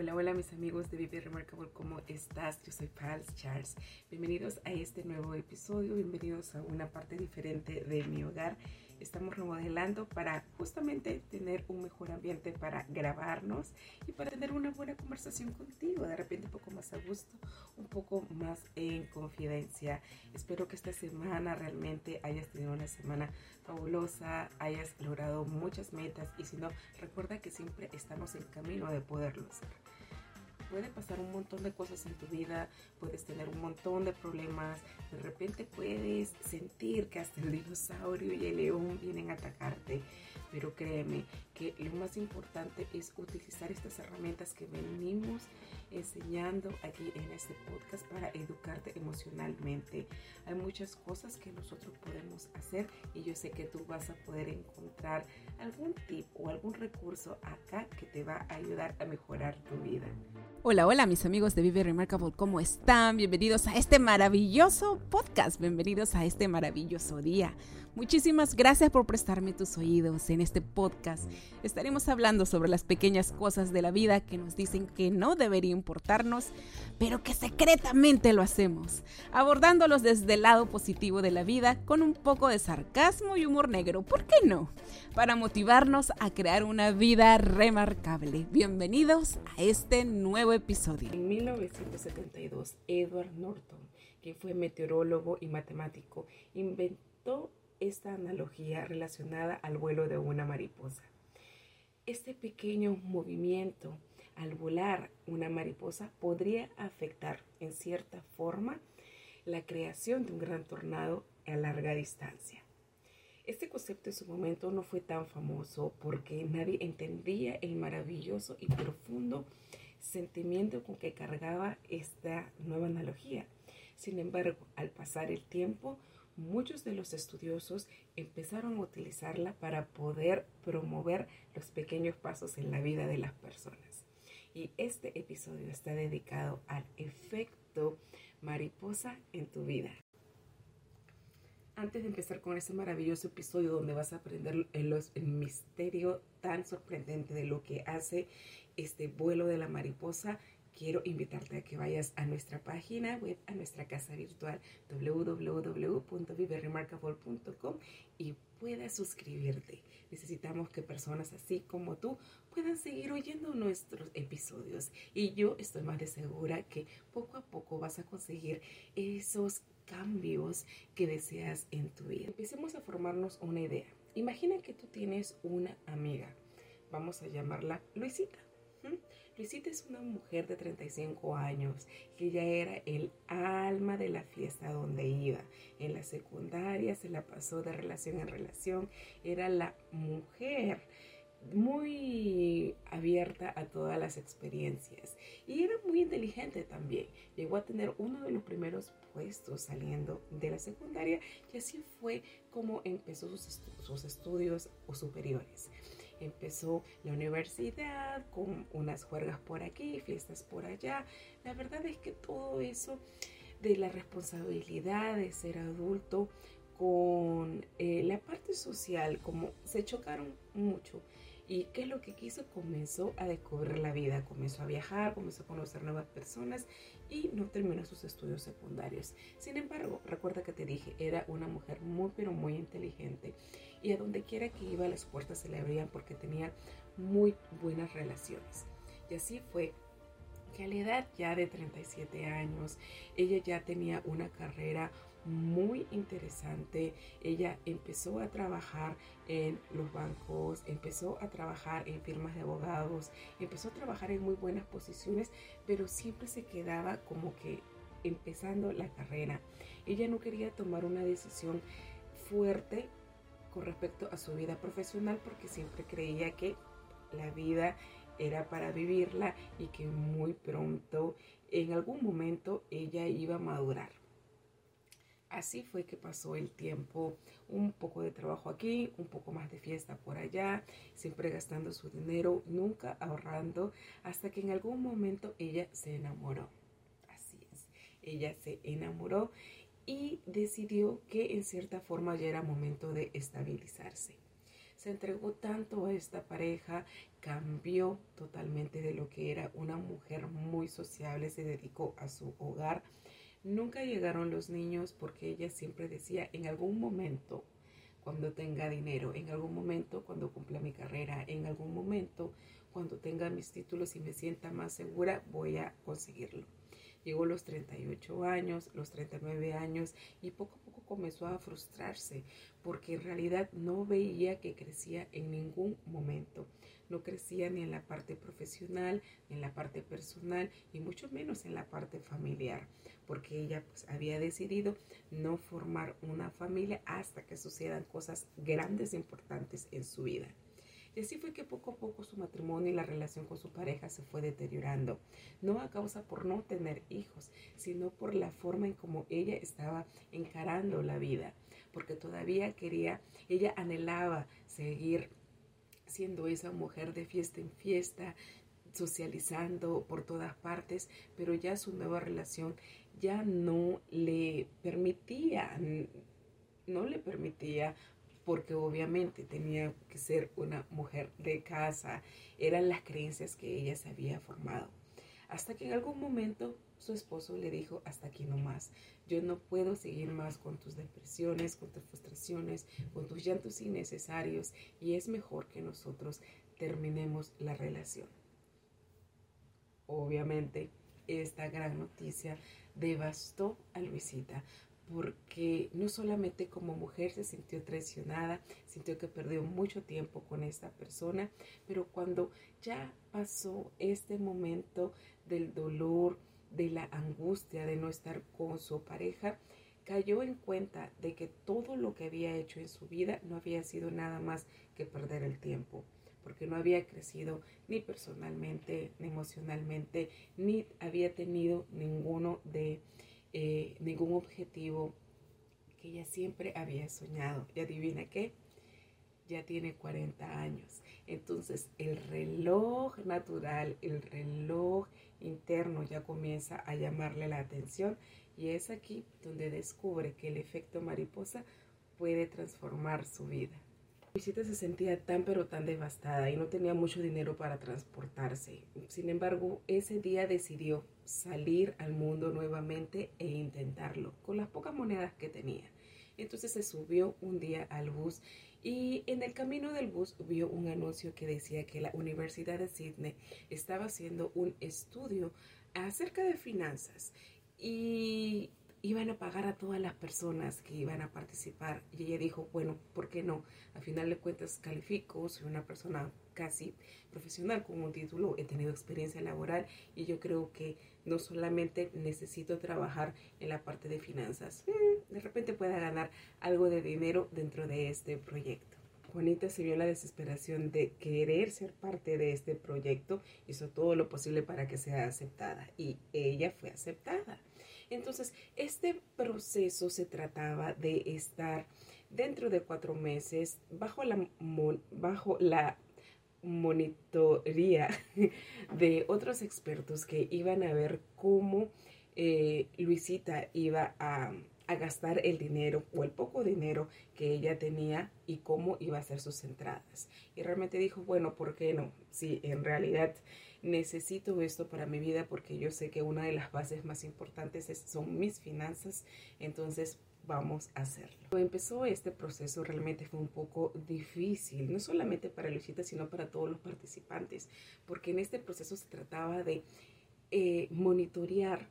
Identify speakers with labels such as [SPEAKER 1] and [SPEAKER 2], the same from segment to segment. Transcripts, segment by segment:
[SPEAKER 1] Hola, hola mis amigos de Vive Remarkable, ¿cómo estás? Yo soy Pals Charles. Bienvenidos a este nuevo episodio, bienvenidos a una parte diferente de mi hogar. Estamos remodelando para justamente tener un mejor ambiente para grabarnos y para tener una buena conversación contigo, de repente un poco más a gusto, un poco más en confidencia. Espero que esta semana realmente hayas tenido una semana fabulosa, hayas logrado muchas metas y si no, recuerda que siempre estamos en camino de poderlo hacer. Puede pasar un montón de cosas en tu vida, puedes tener un montón de problemas, de repente puedes sentir que hasta el dinosaurio y el león vienen a atacarte, pero créeme que lo más importante es utilizar estas herramientas que venimos enseñando aquí en este podcast para educarte emocionalmente. Hay muchas cosas que nosotros podemos hacer y yo sé que tú vas a poder encontrar algún tip o algún recurso acá que te va a ayudar a mejorar tu vida.
[SPEAKER 2] Hola, hola mis amigos de Vive Remarkable, ¿cómo están? Bienvenidos a este maravilloso podcast, bienvenidos a este maravilloso día. Muchísimas gracias por prestarme tus oídos en este podcast. Estaremos hablando sobre las pequeñas cosas de la vida que nos dicen que no debería importarnos, pero que secretamente lo hacemos, abordándolos desde el lado positivo de la vida con un poco de sarcasmo y humor negro, ¿por qué no? Para motivarnos a crear una vida remarcable. Bienvenidos a este nuevo episodio.
[SPEAKER 1] En 1972, Edward Norton, que fue meteorólogo y matemático, inventó esta analogía relacionada al vuelo de una mariposa. Este pequeño movimiento al volar una mariposa podría afectar en cierta forma la creación de un gran tornado a larga distancia. Este concepto en su momento no fue tan famoso porque nadie entendía el maravilloso y profundo sentimiento con que cargaba esta nueva analogía. Sin embargo, al pasar el tiempo, muchos de los estudiosos empezaron a utilizarla para poder promover los pequeños pasos en la vida de las personas. Y este episodio está dedicado al efecto mariposa en tu vida. Antes de empezar con este maravilloso episodio donde vas a aprender el, el misterio tan sorprendente de lo que hace este vuelo de la mariposa, quiero invitarte a que vayas a nuestra página web, a nuestra casa virtual www.viveremarkable.com y puedas suscribirte. Necesitamos que personas así como tú puedan seguir oyendo nuestros episodios y yo estoy más de segura que poco a poco vas a conseguir esos cambios que deseas en tu vida. Empecemos a formarnos una idea. Imagina que tú tienes una amiga, vamos a llamarla Luisita. Luisita es una mujer de 35 años que ya era el alma de la fiesta donde iba. En la secundaria se la pasó de relación en relación. Era la mujer muy abierta a todas las experiencias y era muy inteligente también. Llegó a tener uno de los primeros puestos saliendo de la secundaria y así fue como empezó sus, sus estudios superiores empezó la universidad con unas juergas por aquí, fiestas por allá. La verdad es que todo eso de la responsabilidad de ser adulto con eh, la parte social, como se chocaron mucho. ¿Y qué es lo que quiso? Comenzó a descubrir la vida, comenzó a viajar, comenzó a conocer nuevas personas y no terminó sus estudios secundarios. Sin embargo, recuerda que te dije, era una mujer muy pero muy inteligente y a donde quiera que iba las puertas se le abrían porque tenía muy buenas relaciones. Y así fue que a la edad ya de 37 años, ella ya tenía una carrera muy interesante. Ella empezó a trabajar en los bancos, empezó a trabajar en firmas de abogados, empezó a trabajar en muy buenas posiciones, pero siempre se quedaba como que empezando la carrera. Ella no quería tomar una decisión fuerte con respecto a su vida profesional porque siempre creía que la vida era para vivirla y que muy pronto, en algún momento, ella iba a madurar. Así fue que pasó el tiempo, un poco de trabajo aquí, un poco más de fiesta por allá, siempre gastando su dinero, nunca ahorrando, hasta que en algún momento ella se enamoró. Así es, ella se enamoró y decidió que en cierta forma ya era momento de estabilizarse. Se entregó tanto a esta pareja, cambió totalmente de lo que era una mujer muy sociable, se dedicó a su hogar Nunca llegaron los niños porque ella siempre decía, en algún momento, cuando tenga dinero, en algún momento, cuando cumpla mi carrera, en algún momento, cuando tenga mis títulos y me sienta más segura, voy a conseguirlo. Llegó los 38 años, los 39 años y poco a poco comenzó a frustrarse porque en realidad no veía que crecía en ningún momento no crecía ni en la parte profesional, ni en la parte personal y mucho menos en la parte familiar, porque ella pues, había decidido no formar una familia hasta que sucedan cosas grandes e importantes en su vida. Y así fue que poco a poco su matrimonio y la relación con su pareja se fue deteriorando, no a causa por no tener hijos, sino por la forma en cómo ella estaba encarando la vida, porque todavía quería, ella anhelaba seguir siendo esa mujer de fiesta en fiesta, socializando por todas partes, pero ya su nueva relación ya no le permitía, no le permitía porque obviamente tenía que ser una mujer de casa, eran las creencias que ella se había formado. Hasta que en algún momento su esposo le dijo, hasta aquí no más, yo no puedo seguir más con tus depresiones, con tus frustraciones, con tus llantos innecesarios y es mejor que nosotros terminemos la relación. Obviamente, esta gran noticia devastó a Luisita porque no solamente como mujer se sintió traicionada, sintió que perdió mucho tiempo con esta persona, pero cuando ya pasó este momento del dolor, de la angustia de no estar con su pareja, cayó en cuenta de que todo lo que había hecho en su vida no había sido nada más que perder el tiempo, porque no había crecido ni personalmente, ni emocionalmente, ni había tenido ninguno de eh, ningún objetivo que ella siempre había soñado. Y adivina qué, ya tiene 40 años. Entonces el reloj natural, el reloj interno ya comienza a llamarle la atención y es aquí donde descubre que el efecto mariposa puede transformar su vida. Luisita se sentía tan pero tan devastada y no tenía mucho dinero para transportarse. Sin embargo, ese día decidió salir al mundo nuevamente e intentarlo con las pocas monedas que tenía. Entonces se subió un día al bus y en el camino del bus vio un anuncio que decía que la Universidad de Sydney estaba haciendo un estudio acerca de finanzas. Y iban a pagar a todas las personas que iban a participar. Y ella dijo, bueno, ¿por qué no? A final de cuentas califico, soy una persona casi profesional con un título, he tenido experiencia laboral y yo creo que no solamente necesito trabajar en la parte de finanzas, mm, de repente pueda ganar algo de dinero dentro de este proyecto. Juanita se vio la desesperación de querer ser parte de este proyecto, hizo todo lo posible para que sea aceptada y ella fue aceptada. Entonces, este proceso se trataba de estar dentro de cuatro meses bajo la, bajo la monitoría de otros expertos que iban a ver cómo eh, Luisita iba a, a, gastar el dinero o el poco dinero que ella tenía y cómo iba a hacer sus entradas. Y realmente dijo, bueno, ¿por qué no? Si en realidad necesito esto para mi vida porque yo sé que una de las bases más importantes son mis finanzas, entonces vamos a hacerlo. Cuando empezó este proceso realmente fue un poco difícil, no solamente para Luisita, sino para todos los participantes, porque en este proceso se trataba de eh, monitorear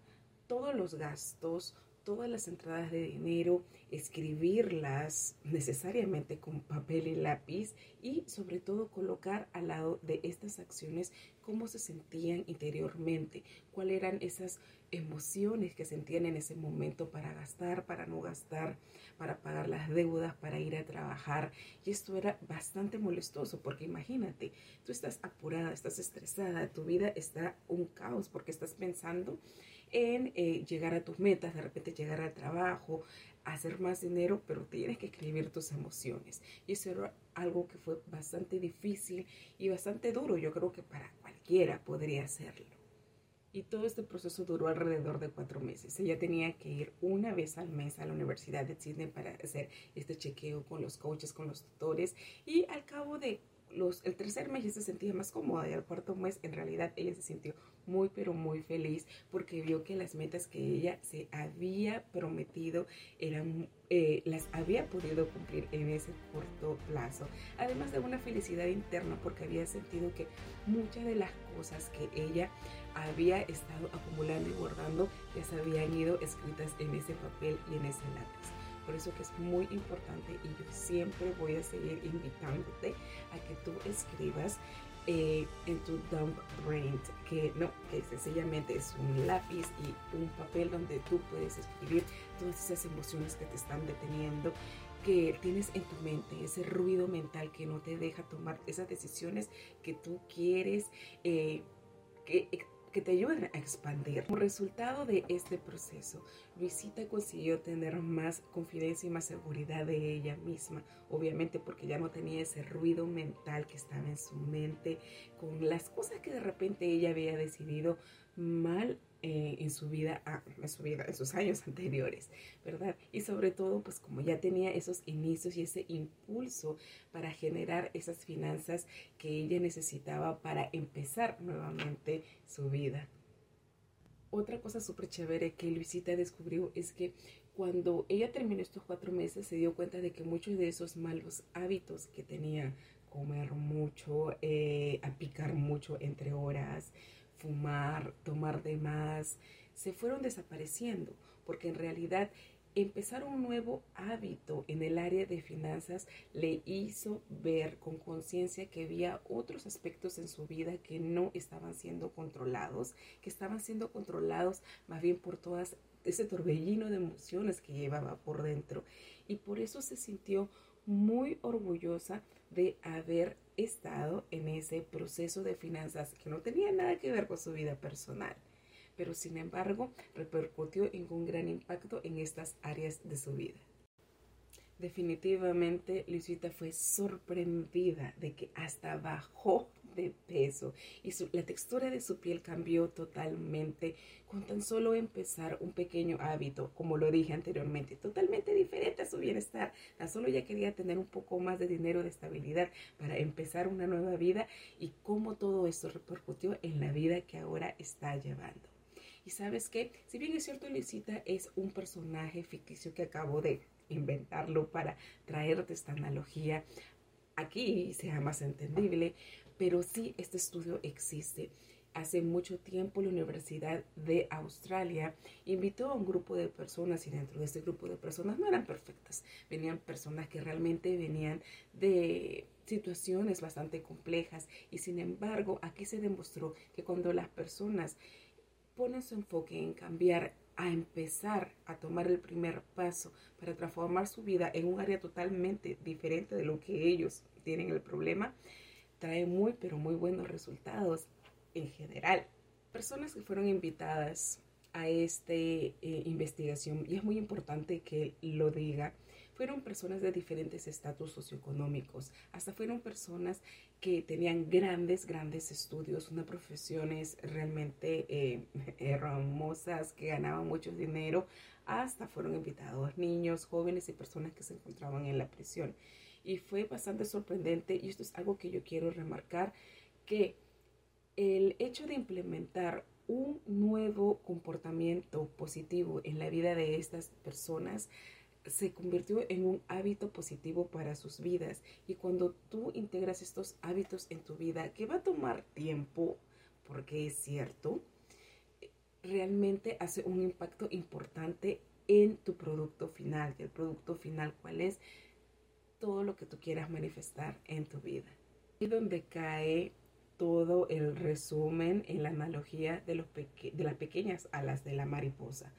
[SPEAKER 1] todos los gastos, todas las entradas de dinero, escribirlas necesariamente con papel y lápiz y sobre todo colocar al lado de estas acciones cómo se sentían interiormente, cuáles eran esas emociones que sentían en ese momento para gastar, para no gastar, para pagar las deudas, para ir a trabajar. Y esto era bastante molestoso porque imagínate, tú estás apurada, estás estresada, tu vida está un caos porque estás pensando en eh, llegar a tus metas, de repente llegar al trabajo, hacer más dinero, pero tienes que escribir tus emociones. Y eso era algo que fue bastante difícil y bastante duro. Yo creo que para cualquiera podría hacerlo. Y todo este proceso duró alrededor de cuatro meses. Ella tenía que ir una vez al mes a la Universidad de Sydney para hacer este chequeo con los coaches, con los tutores. Y al cabo de los, el tercer mes ella se sentía más cómoda y al cuarto mes en realidad ella se sintió muy pero muy feliz porque vio que las metas que ella se había prometido eran eh, las había podido cumplir en ese corto plazo. Además de una felicidad interna porque había sentido que muchas de las cosas que ella había estado acumulando y guardando ya se habían ido escritas en ese papel y en ese lápiz por eso que es muy importante y yo siempre voy a seguir invitándote a que tú escribas eh, en tu dump brain, que no, que sencillamente es un lápiz y un papel donde tú puedes escribir todas esas emociones que te están deteniendo, que tienes en tu mente, ese ruido mental que no te deja tomar esas decisiones que tú quieres, eh, que que te ayuden a expandir. Como resultado de este proceso, Luisita consiguió tener más confianza y más seguridad de ella misma, obviamente porque ya no tenía ese ruido mental que estaba en su mente con las cosas que de repente ella había decidido mal eh, en su vida, ah, en su vida, en sus años anteriores, ¿verdad? Y sobre todo, pues como ya tenía esos inicios y ese impulso para generar esas finanzas que ella necesitaba para empezar nuevamente su vida. Otra cosa súper chévere que Luisita descubrió es que cuando ella terminó estos cuatro meses se dio cuenta de que muchos de esos malos hábitos que tenía, comer mucho, eh, picar mucho entre horas, fumar, tomar de más, se fueron desapareciendo, porque en realidad empezar un nuevo hábito en el área de finanzas le hizo ver con conciencia que había otros aspectos en su vida que no estaban siendo controlados, que estaban siendo controlados más bien por todas ese torbellino de emociones que llevaba por dentro. Y por eso se sintió muy orgullosa de haber estado en ese proceso de finanzas que no tenía nada que ver con su vida personal, pero sin embargo repercutió en un gran impacto en estas áreas de su vida. Definitivamente Luisita fue sorprendida de que hasta bajó peso y la textura de su piel cambió totalmente con tan solo empezar un pequeño hábito, como lo dije anteriormente, totalmente diferente a su bienestar. Tan solo ella quería tener un poco más de dinero, de estabilidad para empezar una nueva vida y cómo todo esto repercutió en la vida que ahora está llevando. Y sabes que, si bien es cierto, Luisita es un personaje ficticio que acabo de inventarlo para traerte esta analogía aquí sea más entendible, pero sí este estudio existe. Hace mucho tiempo la Universidad de Australia invitó a un grupo de personas y dentro de este grupo de personas no eran perfectas, venían personas que realmente venían de situaciones bastante complejas y sin embargo aquí se demostró que cuando las personas ponen su enfoque en cambiar a empezar a tomar el primer paso para transformar su vida en un área totalmente diferente de lo que ellos tienen el problema, trae muy, pero muy buenos resultados en general. Personas que fueron invitadas a esta eh, investigación, y es muy importante que lo diga, fueron personas de diferentes estatus socioeconómicos, hasta fueron personas que tenían grandes, grandes estudios, unas profesiones realmente eh, hermosas, que ganaban mucho dinero, hasta fueron invitados niños, jóvenes y personas que se encontraban en la prisión y fue bastante sorprendente y esto es algo que yo quiero remarcar, que el hecho de implementar un nuevo comportamiento positivo en la vida de estas personas se convirtió en un hábito positivo para sus vidas. Y cuando tú integras estos hábitos en tu vida, que va a tomar tiempo, porque es cierto, realmente hace un impacto importante en tu producto final. ¿Y el producto final cuál es? Todo lo que tú quieras manifestar en tu vida. Y donde cae todo el resumen en la analogía de, los de las pequeñas alas de la mariposa,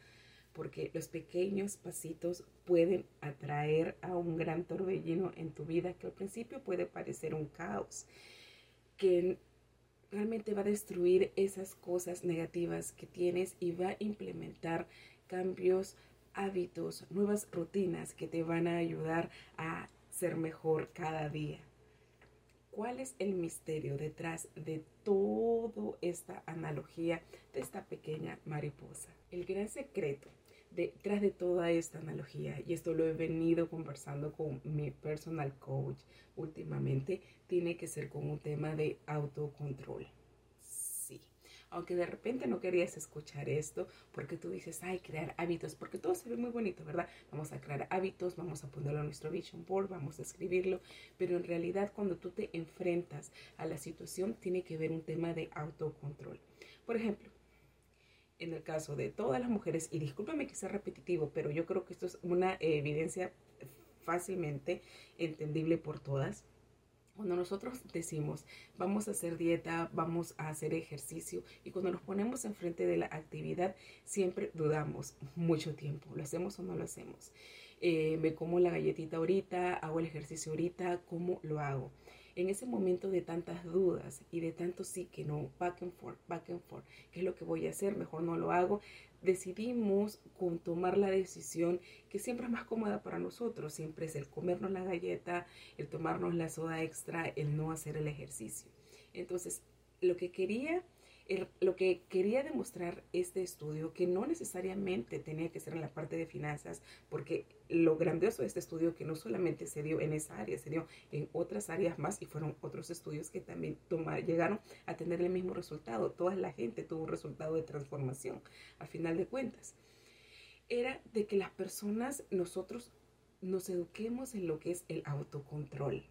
[SPEAKER 1] porque los pequeños pasitos pueden atraer a un gran torbellino en tu vida que al principio puede parecer un caos, que realmente va a destruir esas cosas negativas que tienes y va a implementar cambios, hábitos, nuevas rutinas que te van a ayudar a ser mejor cada día. ¿Cuál es el misterio detrás de toda esta analogía de esta pequeña mariposa? El gran secreto detrás de toda esta analogía, y esto lo he venido conversando con mi personal coach últimamente, tiene que ser con un tema de autocontrol aunque de repente no querías escuchar esto, porque tú dices, ay, crear hábitos, porque todo se ve muy bonito, ¿verdad? Vamos a crear hábitos, vamos a ponerlo en nuestro vision board, vamos a escribirlo, pero en realidad cuando tú te enfrentas a la situación, tiene que ver un tema de autocontrol. Por ejemplo, en el caso de todas las mujeres, y discúlpame que sea repetitivo, pero yo creo que esto es una evidencia fácilmente entendible por todas, cuando nosotros decimos, vamos a hacer dieta, vamos a hacer ejercicio, y cuando nos ponemos enfrente de la actividad, siempre dudamos mucho tiempo, ¿lo hacemos o no lo hacemos? Eh, me como la galletita ahorita, hago el ejercicio ahorita, ¿cómo lo hago? En ese momento de tantas dudas y de tanto sí que no, back and forth, back and forth, ¿qué es lo que voy a hacer? Mejor no lo hago decidimos con tomar la decisión que siempre es más cómoda para nosotros, siempre es el comernos la galleta, el tomarnos la soda extra, el no hacer el ejercicio. Entonces, lo que quería lo que quería demostrar este estudio, que no necesariamente tenía que ser en la parte de finanzas, porque lo grandioso de este estudio que no solamente se dio en esa área, se dio en otras áreas más y fueron otros estudios que también llegaron a tener el mismo resultado. Toda la gente tuvo un resultado de transformación al final de cuentas. Era de que las personas, nosotros nos eduquemos en lo que es el autocontrol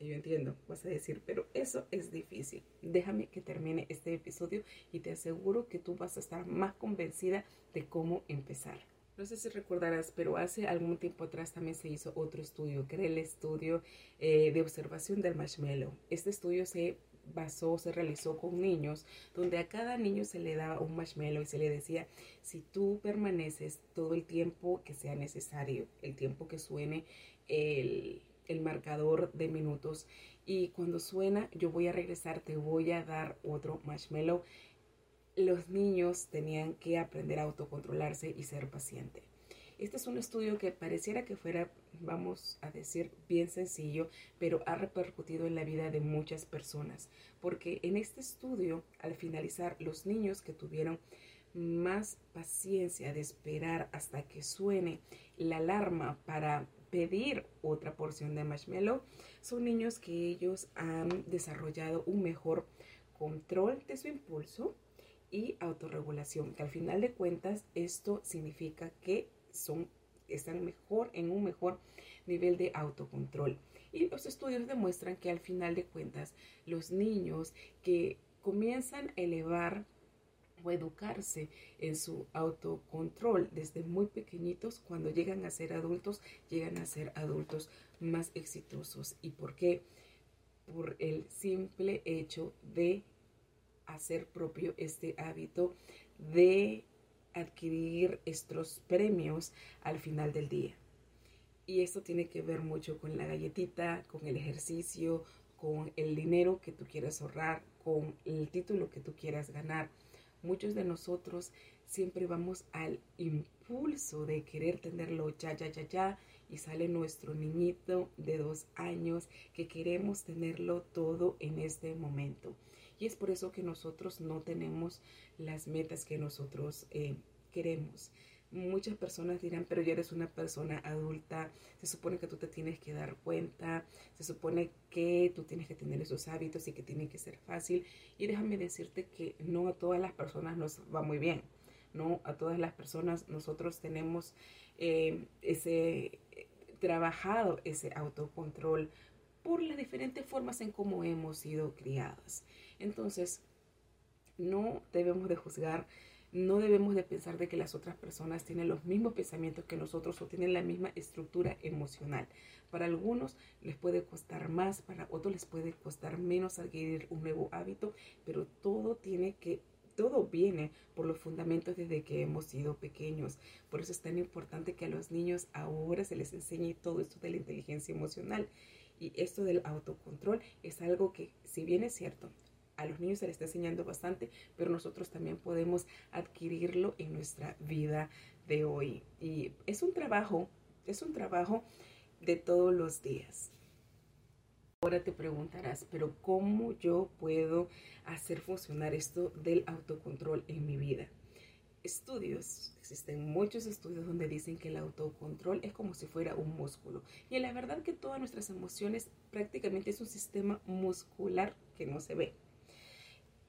[SPEAKER 1] yo entiendo, vas a decir, pero eso es difícil. Déjame que termine este episodio y te aseguro que tú vas a estar más convencida de cómo empezar. No sé si recordarás, pero hace algún tiempo atrás también se hizo otro estudio, que era el estudio eh, de observación del marshmallow. Este estudio se basó, se realizó con niños, donde a cada niño se le daba un marshmallow y se le decía, si tú permaneces todo el tiempo que sea necesario, el tiempo que suene el, el marcador de minutos y cuando suena yo voy a regresar, te voy a dar otro marshmallow. Los niños tenían que aprender a autocontrolarse y ser paciente. Este es un estudio que pareciera que fuera, vamos a decir, bien sencillo, pero ha repercutido en la vida de muchas personas, porque en este estudio, al finalizar, los niños que tuvieron más paciencia de esperar hasta que suene la alarma para pedir otra porción de marshmallow son niños que ellos han desarrollado un mejor control de su impulso y autorregulación, que al final de cuentas esto significa que son están mejor en un mejor nivel de autocontrol. Y los estudios demuestran que al final de cuentas los niños que comienzan a elevar o educarse en su autocontrol desde muy pequeñitos, cuando llegan a ser adultos, llegan a ser adultos más exitosos. ¿Y por qué? Por el simple hecho de hacer propio este hábito de adquirir estos premios al final del día. Y esto tiene que ver mucho con la galletita, con el ejercicio, con el dinero que tú quieras ahorrar, con el título que tú quieras ganar muchos de nosotros siempre vamos al impulso de querer tenerlo ya, ya, ya, ya, y sale nuestro niñito de dos años que queremos tenerlo todo en este momento. Y es por eso que nosotros no tenemos las metas que nosotros eh, queremos. Muchas personas dirán, pero ya eres una persona adulta, se supone que tú te tienes que dar cuenta, se supone que tú tienes que tener esos hábitos y que tiene que ser fácil. Y déjame decirte que no a todas las personas nos va muy bien, no a todas las personas nosotros tenemos eh, ese trabajado ese autocontrol por las diferentes formas en cómo hemos sido criadas. Entonces, no debemos de juzgar no debemos de pensar de que las otras personas tienen los mismos pensamientos que nosotros o tienen la misma estructura emocional. Para algunos les puede costar más, para otros les puede costar menos adquirir un nuevo hábito, pero todo tiene que todo viene por los fundamentos desde que hemos sido pequeños. Por eso es tan importante que a los niños ahora se les enseñe todo esto de la inteligencia emocional. Y esto del autocontrol es algo que, si bien es cierto, a los niños se les está enseñando bastante, pero nosotros también podemos adquirirlo en nuestra vida de hoy. Y es un trabajo, es un trabajo de todos los días. Ahora te preguntarás, pero ¿cómo yo puedo hacer funcionar esto del autocontrol en mi vida? Estudios, existen muchos estudios donde dicen que el autocontrol es como si fuera un músculo. Y la verdad que todas nuestras emociones prácticamente es un sistema muscular que no se ve.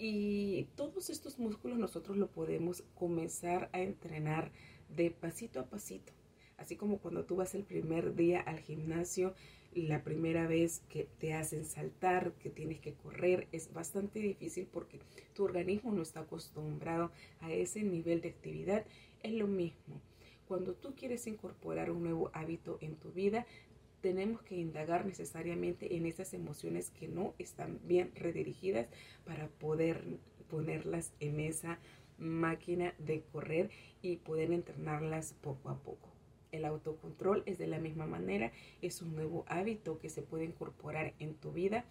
[SPEAKER 1] Y todos estos músculos nosotros lo podemos comenzar a entrenar de pasito a pasito. Así como cuando tú vas el primer día al gimnasio, la primera vez que te hacen saltar, que tienes que correr, es bastante difícil porque tu organismo no está acostumbrado a ese nivel de actividad. Es lo mismo. Cuando tú quieres incorporar un nuevo hábito en tu vida, tenemos que indagar necesariamente en esas emociones que no están bien redirigidas para poder ponerlas en esa máquina de correr y poder entrenarlas poco a poco. El autocontrol es de la misma manera, es un nuevo hábito que se puede incorporar en tu vida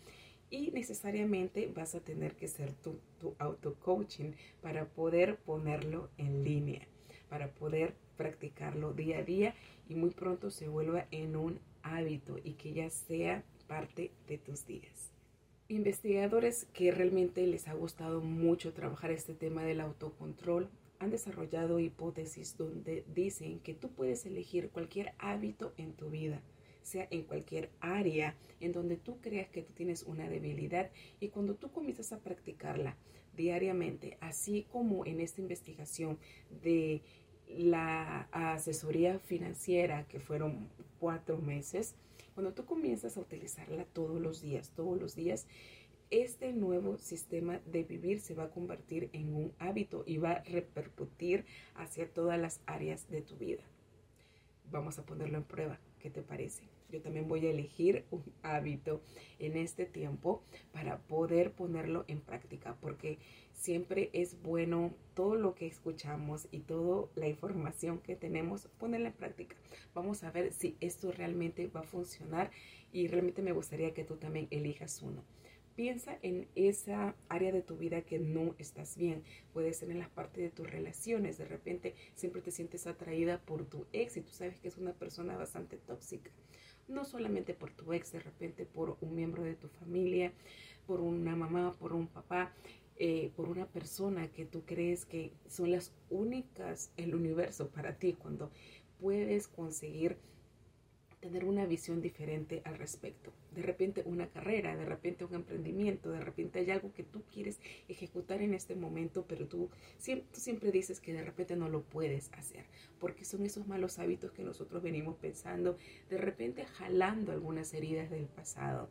[SPEAKER 1] y necesariamente vas a tener que ser tu, tu auto-coaching para poder ponerlo en línea, para poder practicarlo día a día y muy pronto se vuelva en un hábito y que ya sea parte de tus días. Investigadores que realmente les ha gustado mucho trabajar este tema del autocontrol han desarrollado hipótesis donde dicen que tú puedes elegir cualquier hábito en tu vida, sea en cualquier área en donde tú creas que tú tienes una debilidad y cuando tú comienzas a practicarla diariamente, así como en esta investigación de la asesoría financiera que fueron cuatro meses, cuando tú comienzas a utilizarla todos los días, todos los días, este nuevo sistema de vivir se va a convertir en un hábito y va a repercutir hacia todas las áreas de tu vida. Vamos a ponerlo en prueba. ¿Qué te parece? Yo también voy a elegir un hábito en este tiempo para poder ponerlo en práctica, porque siempre es bueno todo lo que escuchamos y toda la información que tenemos, ponerla en práctica. Vamos a ver si esto realmente va a funcionar y realmente me gustaría que tú también elijas uno. Piensa en esa área de tu vida que no estás bien. Puede ser en las partes de tus relaciones. De repente siempre te sientes atraída por tu ex y tú sabes que es una persona bastante tóxica. No solamente por tu ex, de repente por un miembro de tu familia, por una mamá, por un papá. Eh, por una persona que tú crees que son las únicas el universo para ti cuando puedes conseguir tener una visión diferente al respecto. De repente una carrera, de repente un emprendimiento, de repente hay algo que tú quieres ejecutar en este momento, pero tú siempre, dices que de repente no lo puedes hacer, porque son esos malos hábitos que nosotros venimos pensando, de repente jalando algunas heridas del pasado,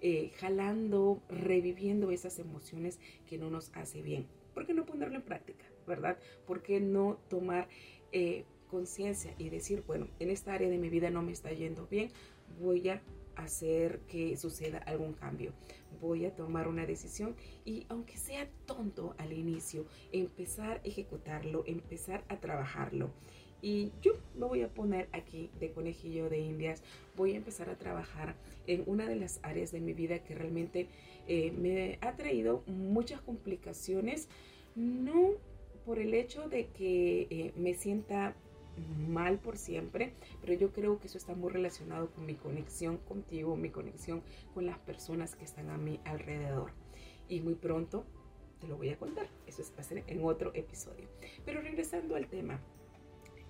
[SPEAKER 1] eh, jalando, reviviendo esas emociones que no nos hace bien. ¿Por qué no ponerlo en práctica? ¿Verdad? ¿Por qué no tomar... Eh, conciencia y decir, bueno, en esta área de mi vida no me está yendo bien, voy a hacer que suceda algún cambio. Voy a tomar una decisión y aunque sea tonto al inicio, empezar a ejecutarlo, empezar a trabajarlo. Y yo me voy a poner aquí de conejillo de indias, voy a empezar a trabajar en una de las áreas de mi vida que realmente eh, me ha traído muchas complicaciones, no por el hecho de que eh, me sienta mal por siempre, pero yo creo que eso está muy relacionado con mi conexión contigo, mi conexión con las personas que están a mi alrededor. Y muy pronto te lo voy a contar, eso es ser en otro episodio. Pero regresando al tema,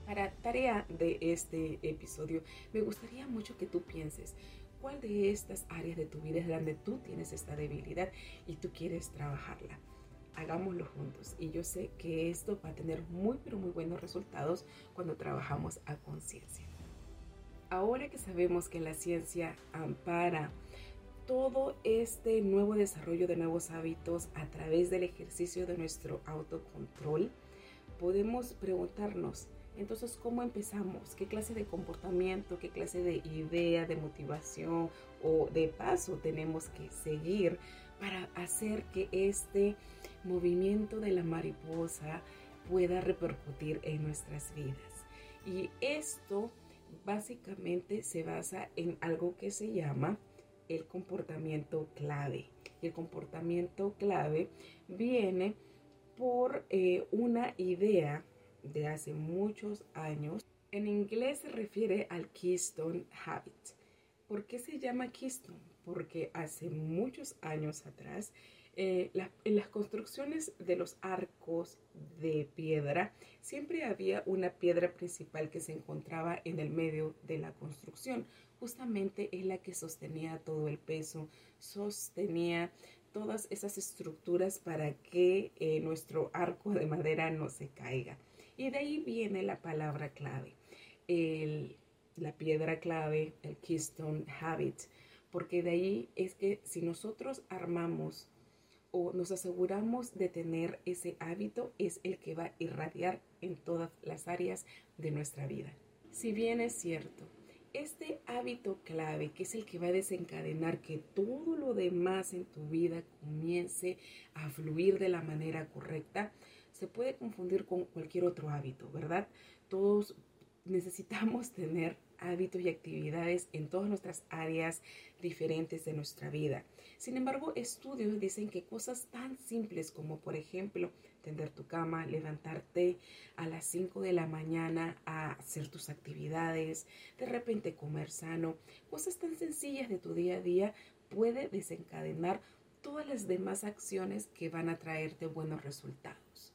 [SPEAKER 1] para tarea de este episodio, me gustaría mucho que tú pienses cuál de estas áreas de tu vida es donde tú tienes esta debilidad y tú quieres trabajarla hagámoslo juntos. Y yo sé que esto va a tener muy, pero muy buenos resultados cuando trabajamos a conciencia. Ahora que sabemos que la ciencia ampara todo este nuevo desarrollo de nuevos hábitos a través del ejercicio de nuestro autocontrol, podemos preguntarnos, entonces, ¿cómo empezamos? ¿Qué clase de comportamiento, qué clase de idea, de motivación o de paso tenemos que seguir para hacer que este movimiento de la mariposa pueda repercutir en nuestras vidas? Y esto básicamente se basa en algo que se llama el comportamiento clave. El comportamiento clave viene por eh, una idea de hace muchos años. En inglés se refiere al Keystone Habit. ¿Por qué se llama Keystone? Porque hace muchos años atrás, eh, en las construcciones de los arcos de piedra, siempre había una piedra principal que se encontraba en el medio de la construcción. Justamente es la que sostenía todo el peso, sostenía todas esas estructuras para que eh, nuestro arco de madera no se caiga. Y de ahí viene la palabra clave, la piedra clave, el keystone habit, porque de ahí es que si nosotros armamos o nos aseguramos de tener ese hábito, es el que va a irradiar en todas las áreas de nuestra vida. Si bien es cierto, este hábito clave, que es el que va a desencadenar que todo lo demás en tu vida comience a fluir de la manera correcta, se puede confundir con cualquier otro hábito, ¿verdad? Todos necesitamos tener hábitos y actividades en todas nuestras áreas diferentes de nuestra vida. Sin embargo, estudios dicen que cosas tan simples como, por ejemplo, tender tu cama, levantarte a las 5 de la mañana a hacer tus actividades, de repente comer sano, cosas tan sencillas de tu día a día puede desencadenar todas las demás acciones que van a traerte buenos resultados.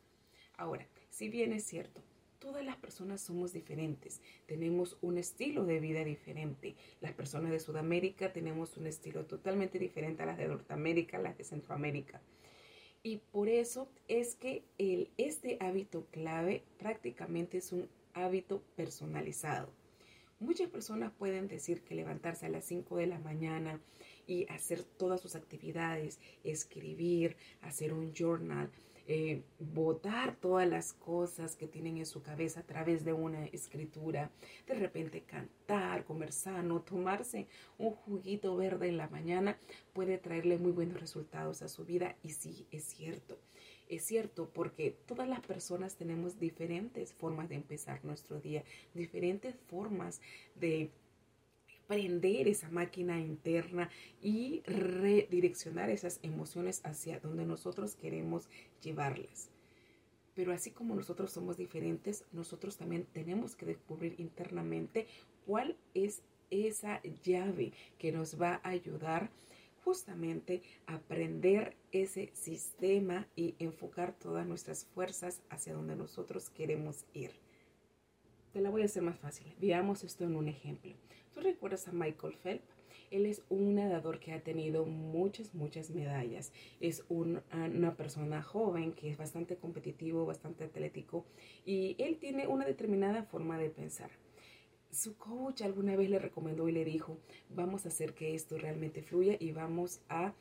[SPEAKER 1] Ahora, si bien es cierto, todas las personas somos diferentes, tenemos un estilo de vida diferente. Las personas de Sudamérica tenemos un estilo totalmente diferente a las de Norteamérica, las de Centroamérica. Y por eso es que este hábito clave prácticamente es un hábito personalizado. Muchas personas pueden decir que levantarse a las 5 de la mañana y hacer todas sus actividades, escribir, hacer un journal, eh, votar todas las cosas que tienen en su cabeza a través de una escritura, de repente cantar, comer sano, tomarse un juguito verde en la mañana puede traerle muy buenos resultados a su vida y sí, es cierto. Es cierto porque todas las personas tenemos diferentes formas de empezar nuestro día, diferentes formas de prender esa máquina interna y redireccionar esas emociones hacia donde nosotros queremos llevarlas. Pero así como nosotros somos diferentes, nosotros también tenemos que descubrir internamente cuál es esa llave que nos va a ayudar justamente a aprender ese sistema y enfocar todas nuestras fuerzas hacia donde nosotros queremos ir. Te la voy a hacer más fácil. Veamos esto en un ejemplo. ¿Tú recuerdas a Michael Phelps? Él es un nadador que ha tenido muchas, muchas medallas. Es una persona joven que es bastante competitivo, bastante atlético y él tiene una determinada forma de pensar. Su coach alguna vez le recomendó y le dijo, vamos a hacer que esto realmente fluya y vamos a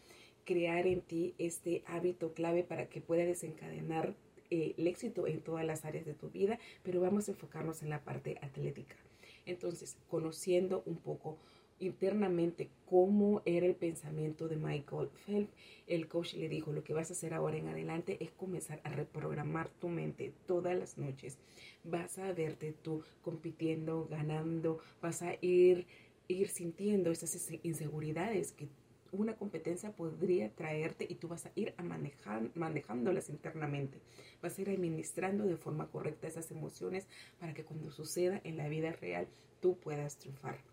[SPEAKER 1] crear en ti este hábito clave para que pueda desencadenar eh, el éxito en todas las áreas de tu vida, pero vamos a enfocarnos en la parte atlética. Entonces, conociendo un poco internamente cómo era el pensamiento de Michael Phelps, el coach le dijo, lo que vas a hacer ahora en adelante es comenzar a reprogramar tu mente todas las noches. Vas a verte tú compitiendo, ganando, vas a ir, ir sintiendo esas inseguridades que una competencia podría traerte y tú vas a ir a manejar, manejándolas internamente. Vas a ir administrando de forma correcta esas emociones para que cuando suceda en la vida real tú puedas triunfar.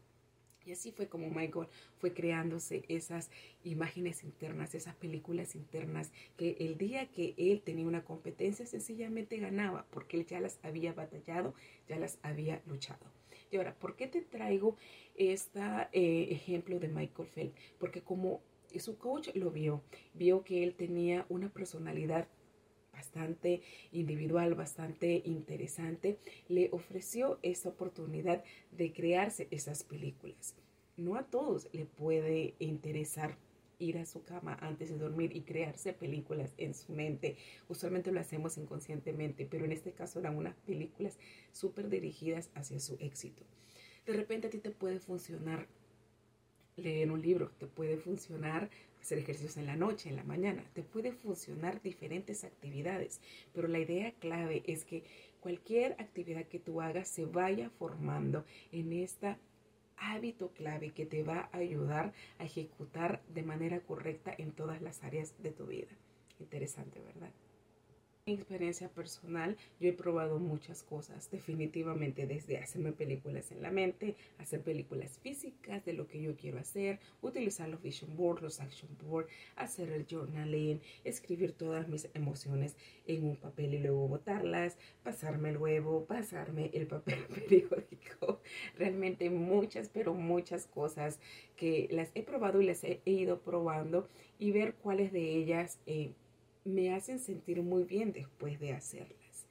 [SPEAKER 1] Y así fue como Michael fue creándose esas imágenes internas, esas películas internas, que el día que él tenía una competencia sencillamente ganaba, porque él ya las había batallado, ya las había luchado. Y ahora, ¿por qué te traigo este ejemplo de Michael Phelps? Porque como su coach lo vio, vio que él tenía una personalidad bastante individual, bastante interesante, le ofreció esta oportunidad de crearse esas películas. No a todos le puede interesar ir a su cama antes de dormir y crearse películas en su mente. Usualmente lo hacemos inconscientemente, pero en este caso eran unas películas súper dirigidas hacia su éxito. De repente a ti te puede funcionar leer un libro, te puede funcionar hacer ejercicios en la noche, en la mañana, te puede funcionar diferentes actividades, pero la idea clave es que cualquier actividad que tú hagas se vaya formando en este hábito clave que te va a ayudar a ejecutar de manera correcta en todas las áreas de tu vida. Interesante, ¿verdad? Experiencia personal, yo he probado muchas cosas, definitivamente, desde hacerme películas en la mente, hacer películas físicas de lo que yo quiero hacer, utilizar los vision boards, los action boards, hacer el journaling, escribir todas mis emociones en un papel y luego botarlas, pasarme el huevo, pasarme el papel periódico, realmente muchas, pero muchas cosas que las he probado y las he, ido probando y ver cuáles de ellas eh, me hacen sentir muy bien después de hacerlas.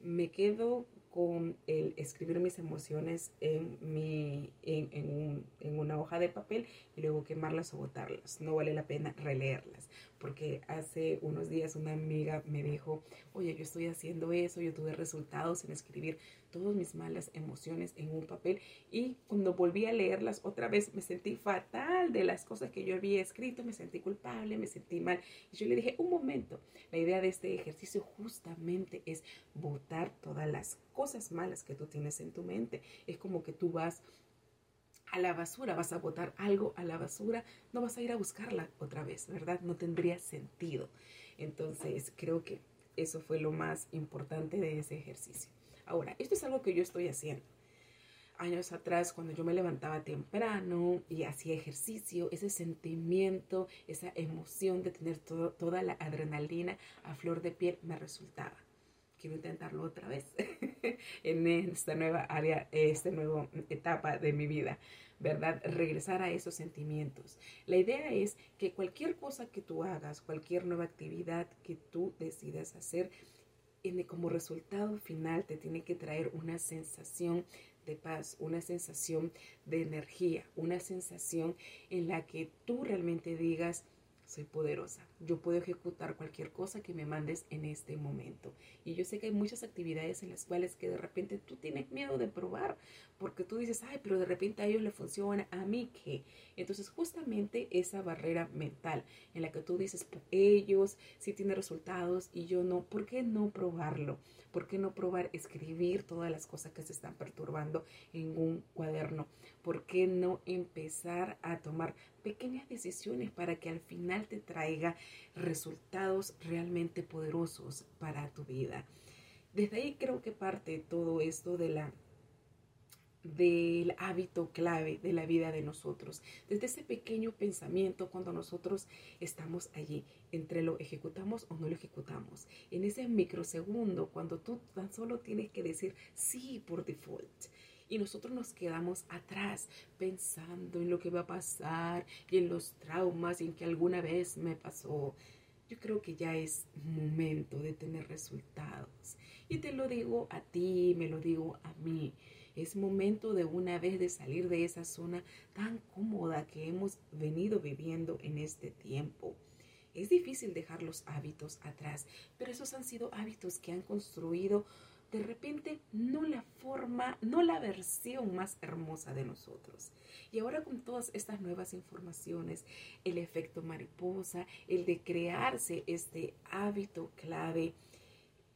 [SPEAKER 1] Me quedo con el escribir mis emociones en, mi, en, en, una hoja de papel y luego quemarlas o botarlas. No vale la pena releerlas, porque hace unos días una amiga me dijo, oye, yo estoy haciendo eso, yo tuve resultados en escribir todas mis malas emociones en un papel y cuando volví a leerlas otra vez me sentí fatal de las cosas que yo había escrito, me sentí culpable, me sentí mal. Y yo le dije, un momento, la idea de este ejercicio justamente es botar todas las cosas malas que tú tienes en tu mente. Es como que tú vas a la basura, vas a botar algo a la basura, no vas a ir a buscarla otra vez, ¿verdad? No tendría sentido. Entonces, creo que eso fue lo más importante de ese ejercicio. Ahora, esto es algo que yo estoy haciendo. Años atrás, cuando yo me levantaba temprano y hacía ejercicio, ese sentimiento, esa emoción de tener toda la adrenalina a flor de piel me resultaba. Quiero intentarlo otra vez en esta nueva área, esta nueva etapa de mi vida, ¿verdad? Regresar a esos sentimientos. La idea es que cualquier cosa que tú hagas, cualquier nueva actividad que tú decidas hacer, como resultado final te tiene que traer una sensación de paz, una sensación de energía, una sensación en la que tú realmente digas, soy poderosa. Yo puedo ejecutar cualquier cosa que me mandes en este momento. Y yo sé que hay muchas actividades en las cuales que de repente tú tienes miedo de probar, porque tú dices, ay, pero de repente a ellos le funciona, a mí qué. Entonces justamente esa barrera mental en la que tú dices, ellos sí tienen resultados y yo no, ¿por qué no probarlo? ¿Por qué no probar escribir todas las cosas que se están perturbando en un cuaderno? ¿Por qué no empezar a tomar pequeñas decisiones para que al final te traiga resultados realmente poderosos para tu vida? Desde ahí creo que parte todo esto de la del hábito clave de la vida de nosotros, desde ese pequeño pensamiento cuando nosotros estamos allí, entre lo ejecutamos o no lo ejecutamos, en ese microsegundo cuando tú tan solo tienes que decir sí por default. Y nosotros nos quedamos atrás pensando en lo que va a pasar y en los traumas y en que alguna vez me pasó. Yo creo que ya es momento de tener resultados. Y te lo digo a ti, me lo digo a mí. Es momento de una vez de salir de esa zona tan cómoda que hemos venido viviendo en este tiempo. Es difícil dejar los hábitos atrás, pero esos han sido hábitos que han construido de repente no la forma, no la versión más hermosa de nosotros. Y ahora con todas estas nuevas informaciones, el efecto mariposa, el de crearse este hábito clave,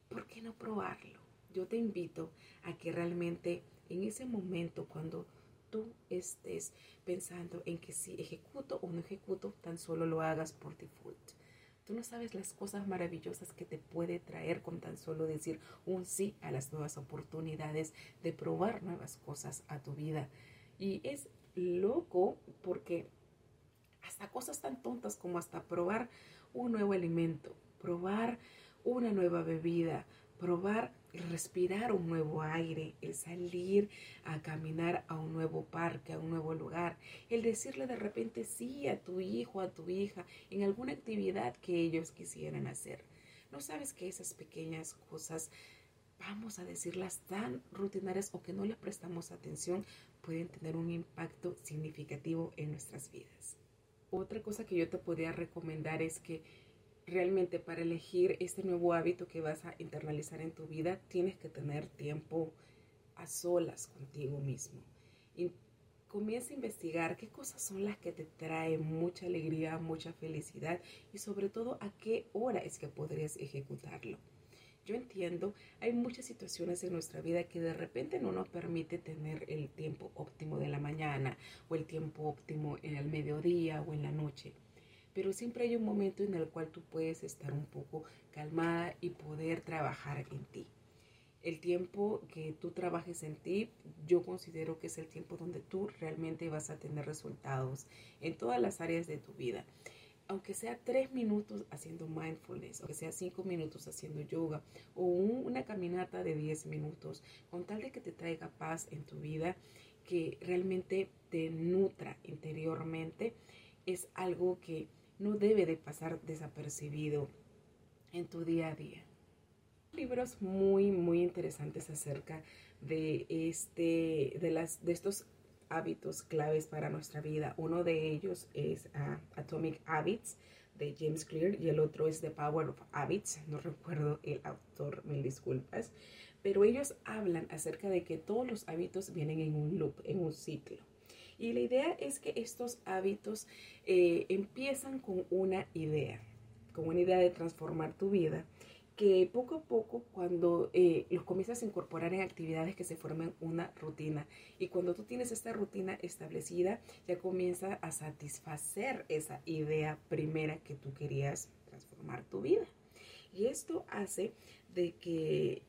[SPEAKER 1] ¿por qué no probarlo? Yo te invito a que realmente en ese momento cuando tú estés pensando en que si ejecuto o no ejecuto, tan solo lo hagas por default. Tú no sabes las cosas maravillosas que te puede traer con tan solo decir un sí a las nuevas oportunidades de probar nuevas cosas a tu vida. Y es loco porque hasta cosas tan tontas como hasta probar un nuevo alimento, probar una nueva bebida, probar respirar un nuevo aire, el salir a caminar a un nuevo parque, a un nuevo lugar, el decirle de repente sí a tu hijo, a tu hija, en alguna actividad que ellos quisieran hacer. No sabes que esas pequeñas cosas, vamos a decirlas tan rutinarias o que no les prestamos atención, pueden tener un impacto significativo en nuestras vidas. otra cosa que yo te podría recomendar es que realmente para elegir este nuevo hábito que vas a internalizar en tu vida, tienes que tener tiempo a solas contigo mismo. Y comienza a investigar qué cosas son las que te traen mucha alegría, mucha felicidad y sobre todo a qué hora es que podrías ejecutarlo. Yo entiendo, hay muchas situaciones en nuestra vida que de repente no nos permite tener el tiempo óptimo de la mañana o el tiempo óptimo en el mediodía o en la noche. Pero siempre hay un momento en el cual tú puedes estar un poco calmada y poder trabajar en ti. El tiempo que tú trabajes en ti, yo considero que es el tiempo donde tú realmente vas a tener resultados en todas las áreas de tu vida aunque sea tres minutos haciendo mindfulness, aunque sea cinco minutos haciendo yoga o una caminata de diez minutos, con tal de que te traiga paz en tu vida, que realmente te nutra interiormente, es algo que no debe de pasar desapercibido en tu día a día. Libros muy, muy interesantes acerca de, este, de, las, de estos hábitos claves para nuestra vida. Uno de ellos es ah, Atomic Habits de James Clear y el otro es The Power of Habits. No recuerdo el autor, mil disculpas. Pero ellos hablan acerca de que todos los hábitos vienen en un loop, en un ciclo. Y la idea es que estos hábitos eh, empiezan con una idea, con una idea de transformar tu vida que poco a poco cuando eh, los comienzas a incorporar en actividades que se formen una rutina. Y cuando tú tienes esta rutina establecida ya comienza a satisfacer esa idea primera que tú querías transformar tu vida. Y esto hace de que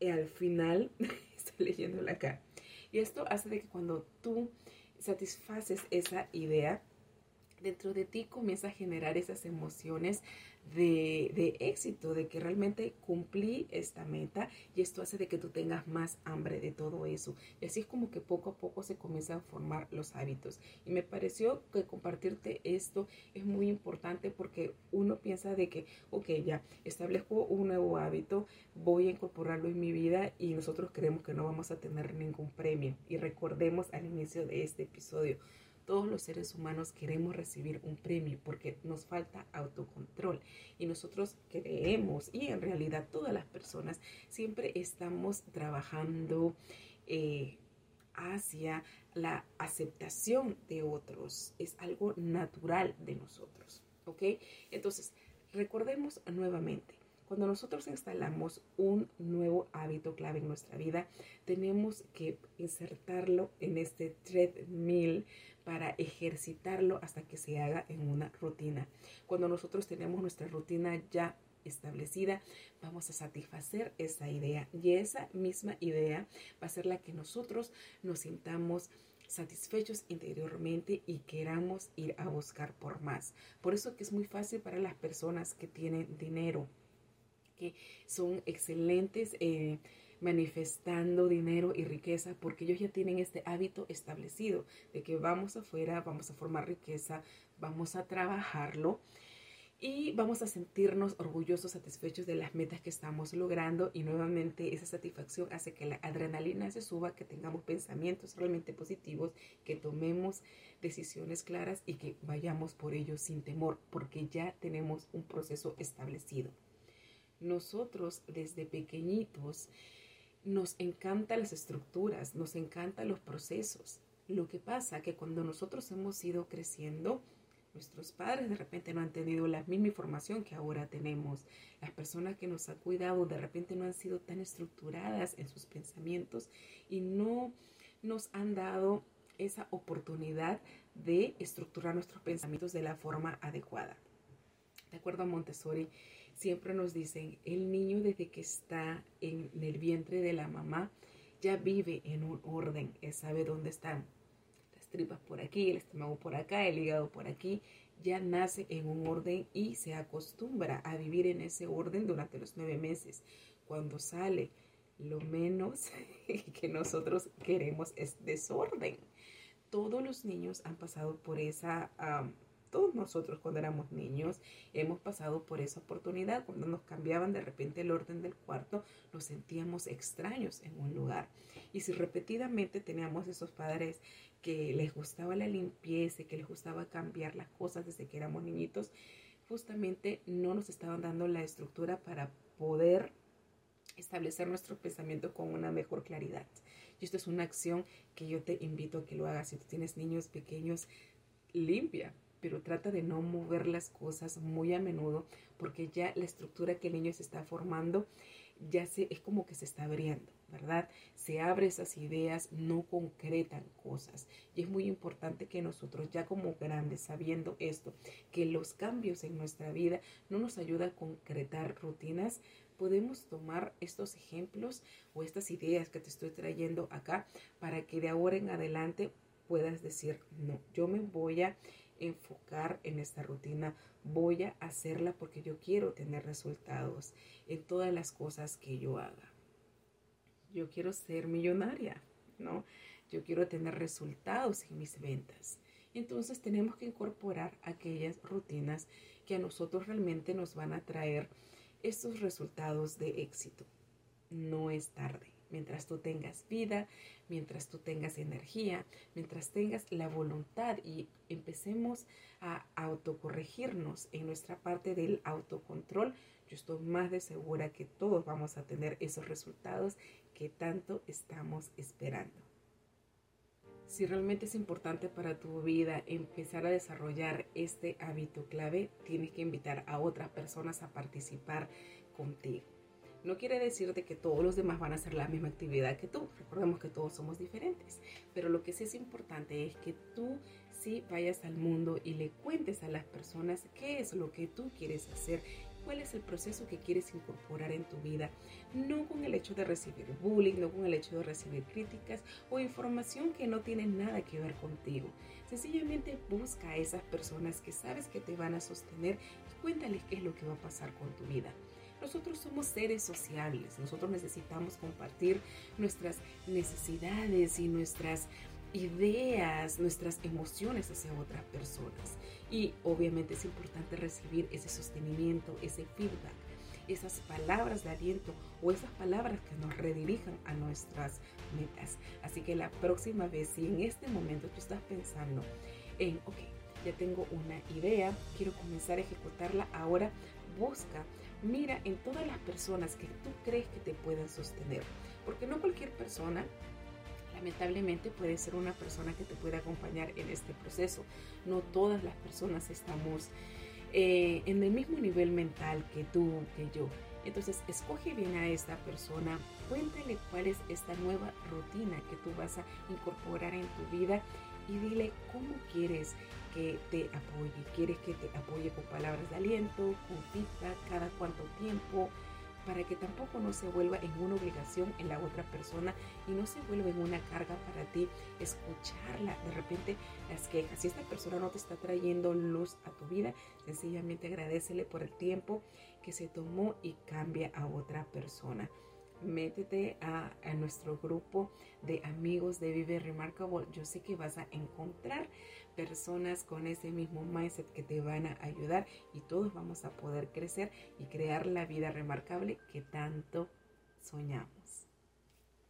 [SPEAKER 1] eh, al final estoy leyéndola acá y esto hace de que cuando tú satisfaces esa idea dentro de ti comienza a generar esas emociones de, éxito, de que realmente cumplí esta meta y esto hace de que tú tengas más hambre de todo eso. Y así es como que poco a poco se comienzan a formar los hábitos. Y me pareció que compartirte esto es muy importante porque uno piensa de que, ok, ya establezco un nuevo hábito, voy a incorporarlo en mi vida y nosotros creemos que no vamos a tener ningún premio. Y recordemos al inicio de este episodio, todos los seres humanos queremos recibir un premio porque nos falta autocontrol y nosotros creemos y en realidad todas las personas siempre estamos trabajando eh, hacia la aceptación de otros. Es algo natural de nosotros. ¿Ok? Entonces, recordemos nuevamente. Cuando nosotros instalamos un nuevo hábito clave en nuestra vida, tenemos que insertarlo en este treadmill para ejercitarlo hasta que se haga en una rutina. Cuando nosotros tenemos nuestra rutina ya establecida, vamos a satisfacer esa idea y esa misma idea va a ser la que nosotros nos sintamos satisfechos interiormente y queramos ir a buscar por más. Por eso que es muy fácil para las personas que tienen dinero, que son excelentes. Eh, manifestando dinero y riqueza porque ellos ya tienen este hábito establecido de que vamos afuera, vamos a formar riqueza, vamos a trabajarlo y vamos a sentirnos orgullosos, satisfechos de las metas que estamos logrando y nuevamente esa satisfacción hace que la adrenalina se suba, que tengamos pensamientos realmente positivos, que tomemos decisiones claras y que vayamos por ello sin temor porque ya tenemos un proceso establecido. Nosotros desde pequeñitos nos encantan las estructuras, nos encantan los procesos. Lo que pasa que cuando nosotros hemos ido creciendo, nuestros padres de repente no han tenido la misma información que ahora tenemos. Las personas que nos han cuidado de repente no han sido tan estructuradas en sus pensamientos y no nos han dado esa oportunidad de estructurar nuestros pensamientos de la forma adecuada. De acuerdo a Montessori, siempre nos dicen, el niño desde que está en el vientre de la mamá ya vive en un orden, él sabe dónde están las tripas por aquí, el estómago por acá, el hígado por aquí, ya nace en un orden y se acostumbra a vivir en ese orden durante los nueve meses. Cuando sale, lo menos que nosotros queremos es desorden. Todos los niños han pasado por esa todos nosotros cuando éramos niños hemos pasado por esa oportunidad. Cuando nos cambiaban de repente el orden del cuarto, nos sentíamos extraños en un lugar. Y si repetidamente teníamos esos padres que les gustaba la limpieza, que les gustaba cambiar las cosas desde que éramos niñitos, justamente no nos estaban dando la estructura para poder establecer nuestro pensamiento con una mejor claridad. Y esto es una acción que yo te invito a que lo hagas. Si tú tienes niños pequeños, limpia, pero trata de no mover las cosas muy a menudo porque ya la estructura que el niño se está formando ya se, es como que se está abriendo, ¿verdad? Se abre esas ideas, no concretan cosas. Y es muy importante que nosotros, ya como grandes, sabiendo esto, que los cambios en nuestra vida no nos ayudan a concretar rutinas, podemos tomar estos ejemplos o estas ideas que te estoy trayendo acá para que de ahora en adelante puedas decir, no, yo me voy a enfocar en esta rutina, voy a hacerla porque yo quiero tener resultados en todas las cosas que yo haga. Yo quiero ser millonaria, ¿no? Yo quiero tener resultados en mis ventas. Entonces tenemos que incorporar aquellas rutinas que a nosotros realmente nos van a traer estos resultados de éxito. No es tarde mientras tú tengas vida, mientras tú tengas energía, mientras tengas la voluntad y empecemos a autocorregirnos en nuestra parte del autocontrol, yo estoy más de segura que todos vamos a tener esos resultados que tanto estamos esperando. Si realmente es importante para tu vida empezar a desarrollar este hábito clave, tienes que invitar a otras personas a participar contigo. No quiere decir de que todos los demás van a hacer la misma actividad que tú. Recordemos que todos somos diferentes. Pero lo que sí es importante es que tú sí vayas al mundo y le cuentes a las personas qué es lo que tú quieres hacer, cuál es el proceso que quieres incorporar en tu vida. No con el hecho de recibir bullying, no con el hecho de recibir críticas o información que no tiene nada que ver contigo. Sencillamente busca a esas personas que sabes que te van a sostener y cuéntales qué es lo que va a pasar con tu vida. Nosotros somos seres sociables, nosotros necesitamos compartir nuestras necesidades y nuestras ideas, nuestras emociones hacia otras personas. Y obviamente es importante recibir ese sostenimiento, ese feedback, esas palabras de aliento o esas palabras que nos redirijan a nuestras metas. Así que la próxima vez, si en este momento tú estás pensando en, ok, ya tengo una idea, quiero comenzar a ejecutarla, ahora busca mira en todas las personas que tú crees que te pueden sostener, porque no cualquier persona lamentablemente puede ser una persona que te pueda acompañar en este proceso. No todas las personas estamos eh, en el mismo nivel mental que tú, que yo. Entonces, escoge bien a esta persona, cuéntale cuál es esta nueva rutina que tú vas a incorporar en tu vida y dile cómo quieres que te apoye. Quieres que te apoye con palabras de aliento, con feedback, cada cuánto tiempo, para que tampoco no se vuelva en una obligación en la otra persona y no se vuelva en una carga para ti escucharla. De repente las quejas. Si esta persona no te está trayendo luz a tu vida, sencillamente agradecele por el tiempo que se tomó y cambia a otra persona métete a, nuestro grupo de amigos de Vive Remarkable. Yo sé que vas a encontrar personas con ese mismo mindset que te van a ayudar y todos vamos a poder crecer y crear la vida remarcable que tanto soñamos.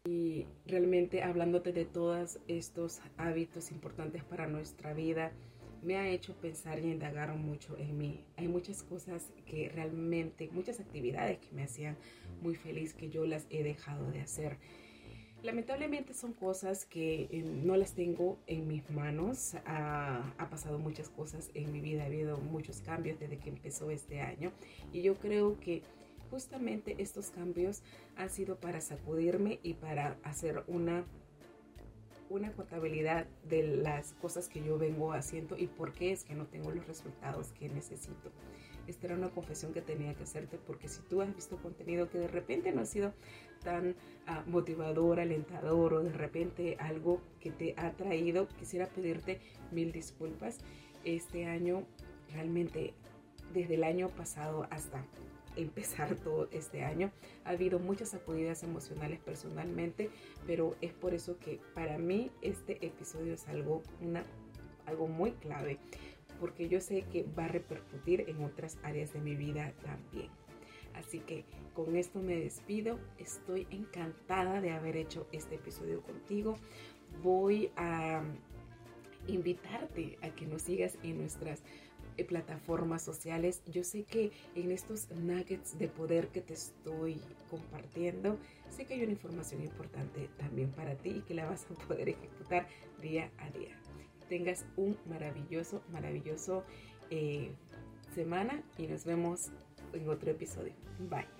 [SPEAKER 1] Y realmente hablándote de todos estos hábitos importantes para nuestra vida, me ha hecho pensar y indagar mucho en mí. Hay muchas cosas que realmente, muchas actividades que me hacían muy feliz que yo las he dejado de hacer. Lamentablemente son cosas que eh, no las tengo en mis manos. Ha, ha, pasado muchas cosas en mi vida, ha habido muchos cambios desde que empezó este año y yo creo que justamente estos cambios han sido para sacudirme y para hacer una una contabilidad de las cosas que yo vengo haciendo y por qué es que no tengo los resultados que necesito. Esta era una confesión que tenía que hacerte porque si tú has visto contenido que de repente no ha sido tan uh, motivador, alentador o de repente algo que te ha traído, quisiera pedirte mil disculpas. Este año realmente desde el año pasado hasta empezar todo este año. Ha habido muchas sacudidas emocionales personalmente, pero es por eso que para mí este episodio es algo, una, algo muy clave porque yo sé que va a repercutir en otras áreas de mi vida también. Así que con esto me despido. Estoy encantada de haber hecho este episodio contigo. Voy a invitarte a que nos sigas en nuestras plataformas sociales. Yo sé que en estos nuggets de poder que te estoy compartiendo, sé que hay una información importante también para ti y que la vas a poder ejecutar día a día. Tengas un maravilloso, maravilloso eh, semana y nos vemos en otro episodio. Bye.